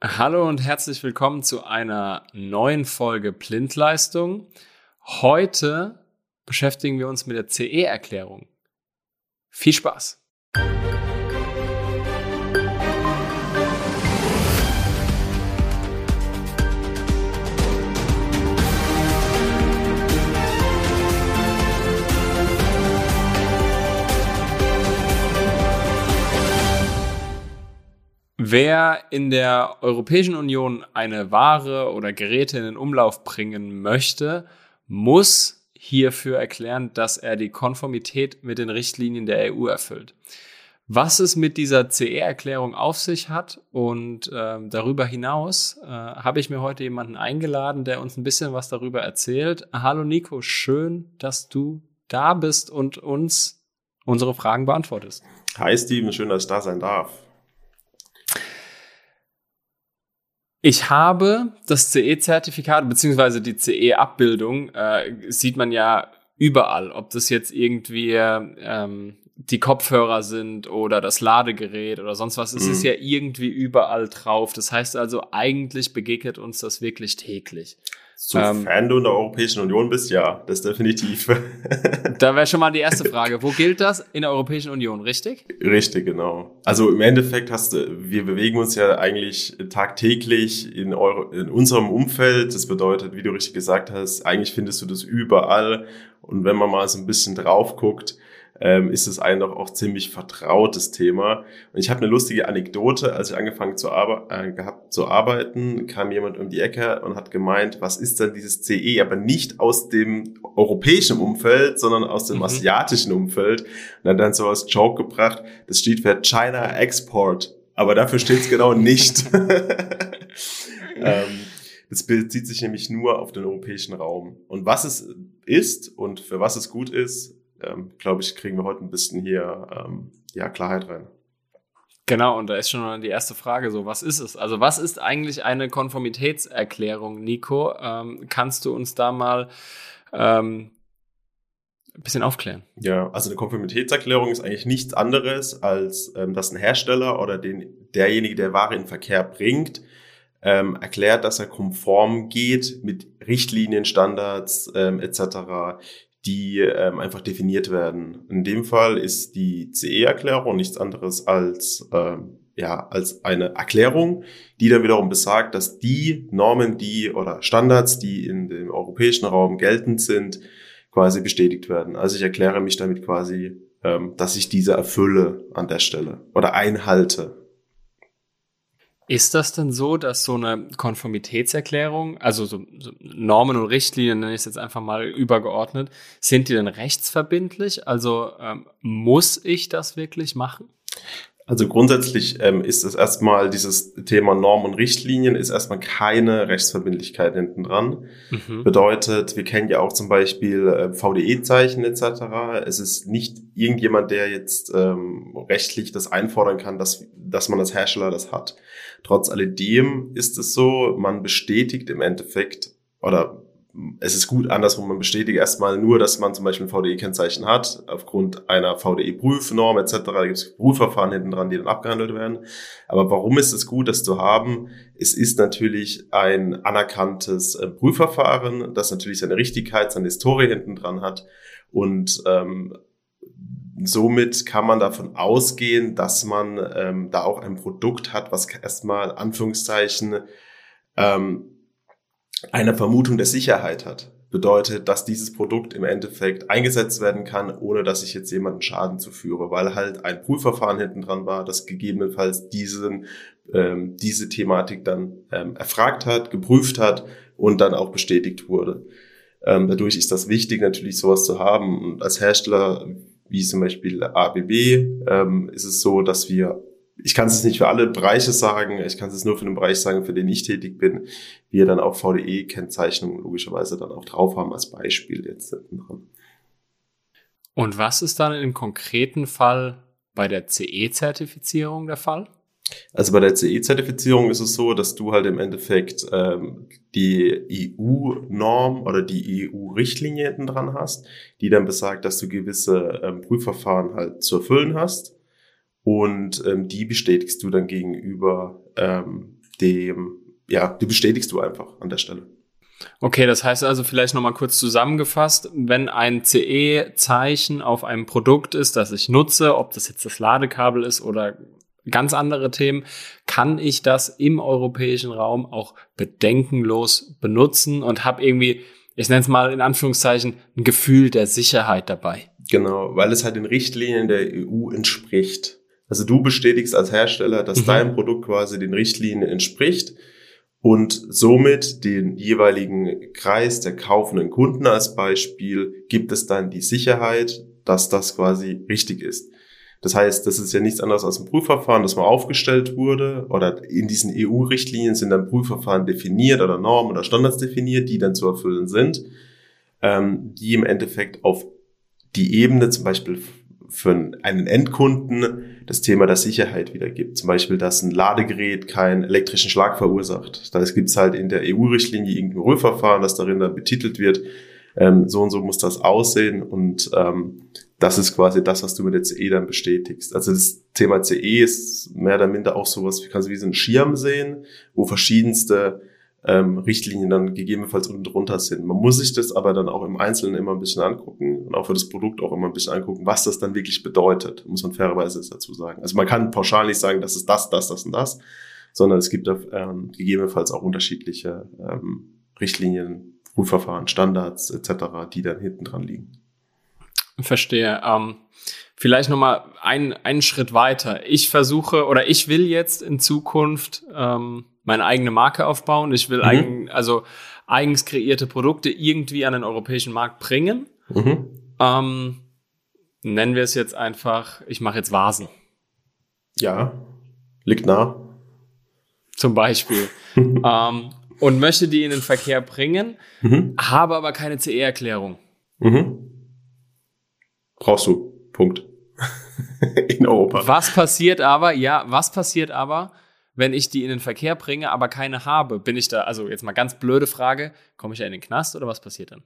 Hallo und herzlich willkommen zu einer neuen Folge Blindleistung. Heute beschäftigen wir uns mit der CE-Erklärung. Viel Spaß! Wer in der Europäischen Union eine Ware oder Geräte in den Umlauf bringen möchte, muss hierfür erklären, dass er die Konformität mit den Richtlinien der EU erfüllt. Was es mit dieser CE-Erklärung auf sich hat und äh, darüber hinaus äh, habe ich mir heute jemanden eingeladen, der uns ein bisschen was darüber erzählt. Hallo Nico, schön, dass du da bist und uns unsere Fragen beantwortest. Hi Steven, schön, dass ich da sein darf. Ich habe das CE-Zertifikat beziehungsweise die CE-Abbildung äh, sieht man ja überall, ob das jetzt irgendwie ähm, die Kopfhörer sind oder das Ladegerät oder sonst was. Es mhm. ist ja irgendwie überall drauf. Das heißt also, eigentlich begegnet uns das wirklich täglich. Sofern ähm, du in der Europäischen Union bist, ja, das definitiv. da wäre schon mal die erste Frage. Wo gilt das? In der Europäischen Union, richtig? Richtig, genau. Also im Endeffekt hast du, wir bewegen uns ja eigentlich tagtäglich in, Euro, in unserem Umfeld. Das bedeutet, wie du richtig gesagt hast, eigentlich findest du das überall. Und wenn man mal so ein bisschen drauf guckt, ähm, ist es ein doch auch ziemlich vertrautes Thema. Und ich habe eine lustige Anekdote, als ich angefangen zu, arbe äh, gehabt, zu arbeiten, kam jemand um die Ecke und hat gemeint, was ist denn dieses CE, aber nicht aus dem europäischen Umfeld, sondern aus dem mhm. asiatischen Umfeld. Und hat dann so als Joke gebracht, das steht für China Export, aber dafür steht es genau nicht. ähm, das bezieht sich nämlich nur auf den europäischen Raum. Und was es ist und für was es gut ist, ähm, glaube ich, kriegen wir heute ein bisschen hier ähm, ja, Klarheit rein. Genau, und da ist schon die erste Frage so, was ist es? Also was ist eigentlich eine Konformitätserklärung, Nico? Ähm, kannst du uns da mal ähm, ein bisschen aufklären? Ja, also eine Konformitätserklärung ist eigentlich nichts anderes, als ähm, dass ein Hersteller oder den, derjenige, der Ware in Verkehr bringt, ähm, erklärt, dass er konform geht mit Richtlinien, Standards ähm, etc die ähm, einfach definiert werden. In dem Fall ist die CE-Erklärung nichts anderes als ähm, ja als eine Erklärung, die dann wiederum besagt, dass die Normen, die oder Standards, die in dem europäischen Raum geltend sind, quasi bestätigt werden. Also ich erkläre mich damit quasi, ähm, dass ich diese erfülle an der Stelle oder einhalte. Ist das denn so, dass so eine Konformitätserklärung, also so, so Normen und Richtlinien, nenne ich es jetzt einfach mal übergeordnet, sind die denn rechtsverbindlich? Also ähm, muss ich das wirklich machen? Also grundsätzlich ähm, ist es erstmal dieses Thema Normen und Richtlinien ist erstmal keine Rechtsverbindlichkeit hinten dran. Mhm. Bedeutet, wir kennen ja auch zum Beispiel äh, VDE-Zeichen etc. Es ist nicht irgendjemand, der jetzt ähm, rechtlich das einfordern kann, dass, dass man als Hersteller das hat. Trotz alledem ist es so, man bestätigt im Endeffekt oder es ist gut andersrum, man bestätigt erstmal nur, dass man zum Beispiel ein VDE-Kennzeichen hat, aufgrund einer VDE-Prüfnorm etc. Da gibt es Prüfverfahren hinten dran, die dann abgehandelt werden. Aber warum ist es gut, das zu haben? Es ist natürlich ein anerkanntes äh, Prüfverfahren, das natürlich seine Richtigkeit, seine Historie hinten dran hat. Und ähm, somit kann man davon ausgehen, dass man ähm, da auch ein Produkt hat, was erstmal Anführungszeichen ähm, eine Vermutung der Sicherheit hat. Bedeutet, dass dieses Produkt im Endeffekt eingesetzt werden kann, ohne dass ich jetzt jemanden Schaden zuführe, weil halt ein Prüfverfahren hinten dran war, das gegebenenfalls diesen, ähm, diese Thematik dann ähm, erfragt hat, geprüft hat und dann auch bestätigt wurde. Ähm, dadurch ist das wichtig, natürlich sowas zu haben. Und als Hersteller, wie zum Beispiel ABB, ähm, ist es so, dass wir ich kann es nicht für alle Bereiche sagen, ich kann es nur für den Bereich sagen, für den ich tätig bin, wir dann auch VDE-Kennzeichnungen logischerweise dann auch drauf haben als Beispiel jetzt dran. Und was ist dann im konkreten Fall bei der CE-Zertifizierung der Fall? Also bei der CE-Zertifizierung ist es so, dass du halt im Endeffekt ähm, die EU-Norm oder die EU-Richtlinie hinten dran hast, die dann besagt, dass du gewisse ähm, Prüfverfahren halt zu erfüllen hast und ähm, die bestätigst du dann gegenüber ähm, dem, ja, die bestätigst du einfach an der Stelle. Okay, das heißt also vielleicht nochmal kurz zusammengefasst, wenn ein CE-Zeichen auf einem Produkt ist, das ich nutze, ob das jetzt das Ladekabel ist oder ganz andere Themen, kann ich das im europäischen Raum auch bedenkenlos benutzen und habe irgendwie, ich nenne es mal in Anführungszeichen, ein Gefühl der Sicherheit dabei. Genau, weil es halt den Richtlinien der EU entspricht. Also du bestätigst als Hersteller, dass mhm. dein Produkt quasi den Richtlinien entspricht und somit den jeweiligen Kreis der kaufenden Kunden als Beispiel gibt es dann die Sicherheit, dass das quasi richtig ist. Das heißt, das ist ja nichts anderes als ein Prüfverfahren, das mal aufgestellt wurde oder in diesen EU-Richtlinien sind dann Prüfverfahren definiert oder Normen oder Standards definiert, die dann zu erfüllen sind, ähm, die im Endeffekt auf die Ebene zum Beispiel für einen Endkunden das Thema der Sicherheit wiedergibt. Zum Beispiel, dass ein Ladegerät keinen elektrischen Schlag verursacht. Da gibt es halt in der EU-Richtlinie irgendein Rührverfahren, das darin dann betitelt wird. Ähm, so und so muss das aussehen und ähm, das ist quasi das, was du mit der CE dann bestätigst. Also das Thema CE ist mehr oder minder auch sowas, wie kannst du wie so einen Schirm sehen, wo verschiedenste ähm, Richtlinien dann gegebenenfalls unten drunter sind. Man muss sich das aber dann auch im Einzelnen immer ein bisschen angucken und auch für das Produkt auch immer ein bisschen angucken, was das dann wirklich bedeutet, muss man fairerweise dazu sagen. Also man kann pauschal nicht sagen, das ist das, das, das und das, sondern es gibt ähm, gegebenenfalls auch unterschiedliche ähm, Richtlinien, Prüfverfahren, Standards etc., die dann hinten dran liegen. Verstehe. Ähm, vielleicht nochmal ein, einen Schritt weiter. Ich versuche oder ich will jetzt in Zukunft ähm, meine eigene Marke aufbauen. Ich will mhm. eigen, also eigens kreierte Produkte irgendwie an den europäischen Markt bringen. Mhm. Ähm, nennen wir es jetzt einfach, ich mache jetzt Vasen. Ja, liegt nah. Zum Beispiel. ähm, und möchte die in den Verkehr bringen, mhm. habe aber keine CE-Erklärung. Mhm. Brauchst du. Punkt. in Europa. Was passiert aber, ja, was passiert aber, wenn ich die in den Verkehr bringe, aber keine habe? Bin ich da, also jetzt mal ganz blöde Frage, komme ich da in den Knast oder was passiert dann?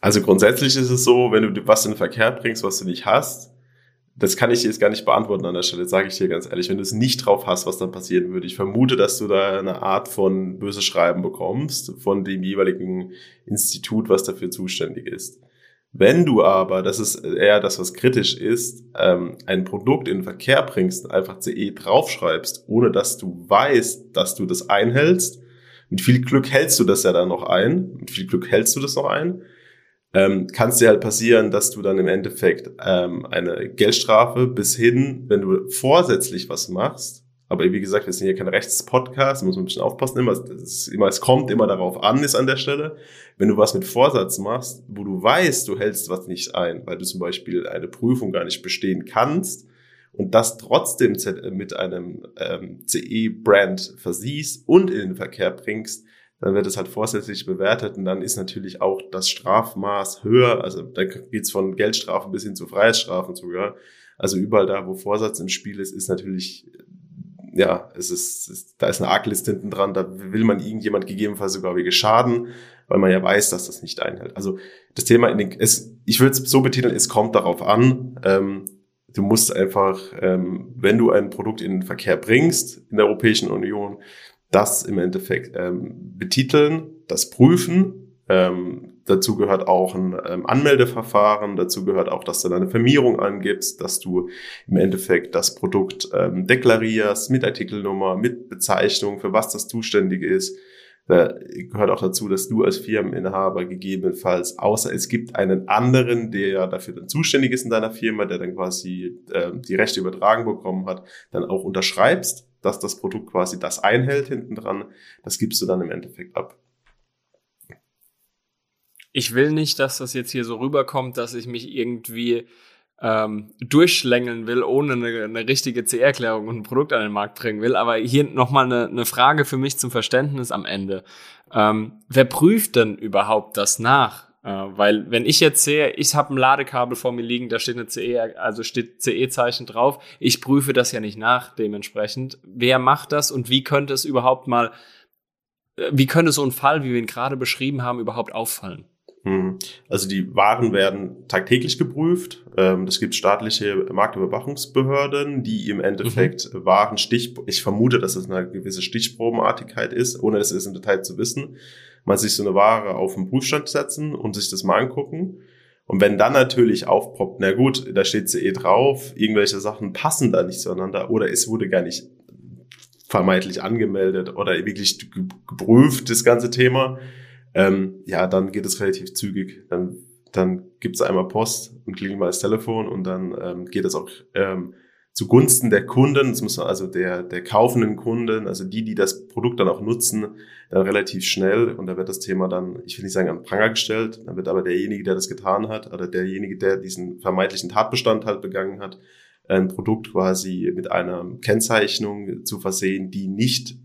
Also grundsätzlich ist es so, wenn du was in den Verkehr bringst, was du nicht hast, das kann ich dir jetzt gar nicht beantworten an der Stelle, sage ich dir ganz ehrlich. Wenn du es nicht drauf hast, was dann passieren würde. Ich vermute, dass du da eine Art von böse Schreiben bekommst von dem jeweiligen Institut, was dafür zuständig ist. Wenn du aber, das ist eher das, was kritisch ist, ähm, ein Produkt in den Verkehr bringst, einfach CE draufschreibst, ohne dass du weißt, dass du das einhältst, mit viel Glück hältst du das ja dann noch ein, mit viel Glück hältst du das noch ein, ähm, kann es dir halt passieren, dass du dann im Endeffekt ähm, eine Geldstrafe bis hin, wenn du vorsätzlich was machst, aber wie gesagt, wir sind hier kein Rechtspodcast, muss man ein bisschen aufpassen. Immer, es, immer, es kommt immer darauf an, ist an der Stelle. Wenn du was mit Vorsatz machst, wo du weißt, du hältst was nicht ein, weil du zum Beispiel eine Prüfung gar nicht bestehen kannst und das trotzdem mit einem ähm, CE-Brand versiehst und in den Verkehr bringst, dann wird es halt vorsätzlich bewertet und dann ist natürlich auch das Strafmaß höher. Also da geht's von Geldstrafen bis hin zu Freiheitsstrafen sogar. Also überall da, wo Vorsatz im Spiel ist, ist natürlich ja, es ist, es, da ist eine Arglist hinten dran, da will man irgendjemand gegebenenfalls sogar wegen schaden, weil man ja weiß, dass das nicht einhält. Also das Thema, in den, es, ich würde es so betiteln, es kommt darauf an, ähm, du musst einfach, ähm, wenn du ein Produkt in den Verkehr bringst in der Europäischen Union, das im Endeffekt ähm, betiteln, das prüfen, ähm, dazu gehört auch ein ähm, Anmeldeverfahren, dazu gehört auch, dass du deine Firmierung angibst, dass du im Endeffekt das Produkt ähm, deklarierst mit Artikelnummer, mit Bezeichnung, für was das zuständig ist. Da gehört auch dazu, dass du als Firmeninhaber gegebenenfalls, außer es gibt einen anderen, der ja dafür dann zuständig ist in deiner Firma, der dann quasi äh, die Rechte übertragen bekommen hat, dann auch unterschreibst, dass das Produkt quasi das einhält hinten dran. Das gibst du dann im Endeffekt ab ich will nicht, dass das jetzt hier so rüberkommt, dass ich mich irgendwie ähm, durchschlängeln will, ohne eine, eine richtige CR-Erklärung und ein Produkt an den Markt bringen will. Aber hier nochmal eine, eine Frage für mich zum Verständnis am Ende. Ähm, wer prüft denn überhaupt das nach? Äh, weil wenn ich jetzt sehe, ich habe ein Ladekabel vor mir liegen, da steht eine CE, also steht CE-Zeichen drauf, ich prüfe das ja nicht nach dementsprechend. Wer macht das und wie könnte es überhaupt mal, äh, wie könnte so ein Fall, wie wir ihn gerade beschrieben haben, überhaupt auffallen? Hm. Also die Waren werden tagtäglich geprüft. Ähm, es gibt staatliche Marktüberwachungsbehörden, die im Endeffekt mhm. Waren Stich, ich vermute, dass es eine gewisse Stichprobenartigkeit ist, ohne das im Detail zu wissen. Man sich so eine Ware auf den Prüfstand setzen und sich das mal angucken. Und wenn dann natürlich aufpoppt, na gut, da steht sie eh drauf, irgendwelche Sachen passen da nicht zueinander oder es wurde gar nicht vermeintlich angemeldet oder wirklich geprüft, das ganze Thema, ähm, ja, dann geht es relativ zügig. Dann, dann gibt es einmal Post und klingelt mal das Telefon und dann ähm, geht es auch ähm, zugunsten der Kunden, das muss man also der, der kaufenden Kunden, also die, die das Produkt dann auch nutzen, dann relativ schnell. Und da wird das Thema dann, ich will nicht sagen an Pranger gestellt, dann wird aber derjenige, der das getan hat oder derjenige, der diesen vermeintlichen Tatbestand halt begangen hat, ein Produkt quasi mit einer Kennzeichnung zu versehen, die nicht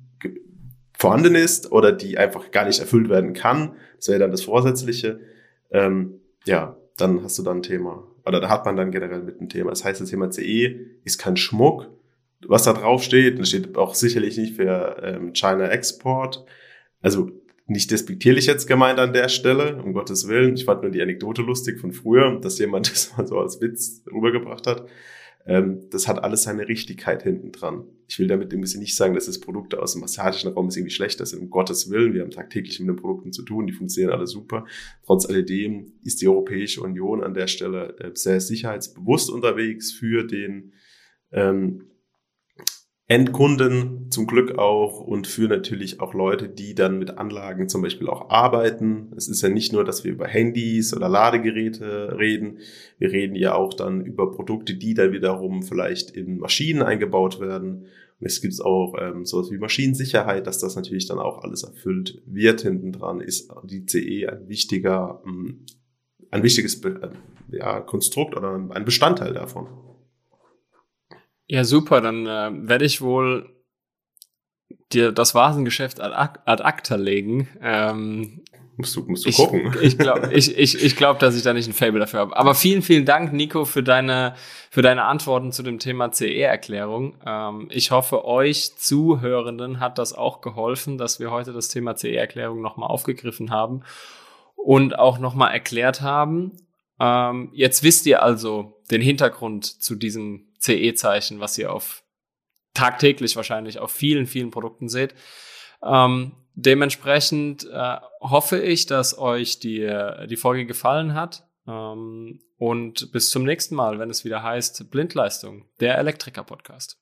vorhanden ist oder die einfach gar nicht erfüllt werden kann. Das wäre dann das Vorsätzliche. Ähm, ja, dann hast du dann ein Thema. Oder da hat man dann generell mit ein Thema. Das heißt, das Thema CE ist kein Schmuck. Was da drauf steht, das steht auch sicherlich nicht für ähm, China Export. Also nicht despektierlich jetzt gemeint an der Stelle, um Gottes Willen. Ich fand nur die Anekdote lustig von früher, dass jemand das mal so als Witz rübergebracht hat. Ähm, das hat alles seine Richtigkeit hinten dran. Ich will damit irgendwie nicht sagen, dass das Produkte aus dem asiatischen Raum irgendwie schlechter sind. Um Gottes Willen, wir haben tagtäglich mit den Produkten zu tun, die funktionieren alle super. Trotz alledem ist die Europäische Union an der Stelle äh, sehr sicherheitsbewusst unterwegs für den ähm, Endkunden zum Glück auch und für natürlich auch Leute, die dann mit Anlagen zum Beispiel auch arbeiten. Es ist ja nicht nur, dass wir über Handys oder Ladegeräte reden. Wir reden ja auch dann über Produkte, die dann wiederum vielleicht in Maschinen eingebaut werden. Und es gibt auch ähm, sowas wie Maschinensicherheit, dass das natürlich dann auch alles erfüllt wird. Hinten dran ist die CE ein wichtiger, ähm, ein wichtiges ja, Konstrukt oder ein Bestandteil davon. Ja, super. Dann äh, werde ich wohl dir das Vasengeschäft ad, ad acta legen. Ähm, musst du, musst du ich, gucken. Ich glaube, ich, ich, ich glaub, dass ich da nicht ein Fable dafür habe. Aber vielen, vielen Dank, Nico, für deine, für deine Antworten zu dem Thema CE-Erklärung. Ähm, ich hoffe, euch Zuhörenden hat das auch geholfen, dass wir heute das Thema CE-Erklärung nochmal aufgegriffen haben und auch nochmal erklärt haben. Ähm, jetzt wisst ihr also den Hintergrund zu diesem CE-Zeichen, was ihr auf tagtäglich wahrscheinlich auf vielen, vielen Produkten seht. Ähm, dementsprechend äh, hoffe ich, dass euch die, die Folge gefallen hat. Ähm, und bis zum nächsten Mal, wenn es wieder heißt Blindleistung, der Elektriker-Podcast.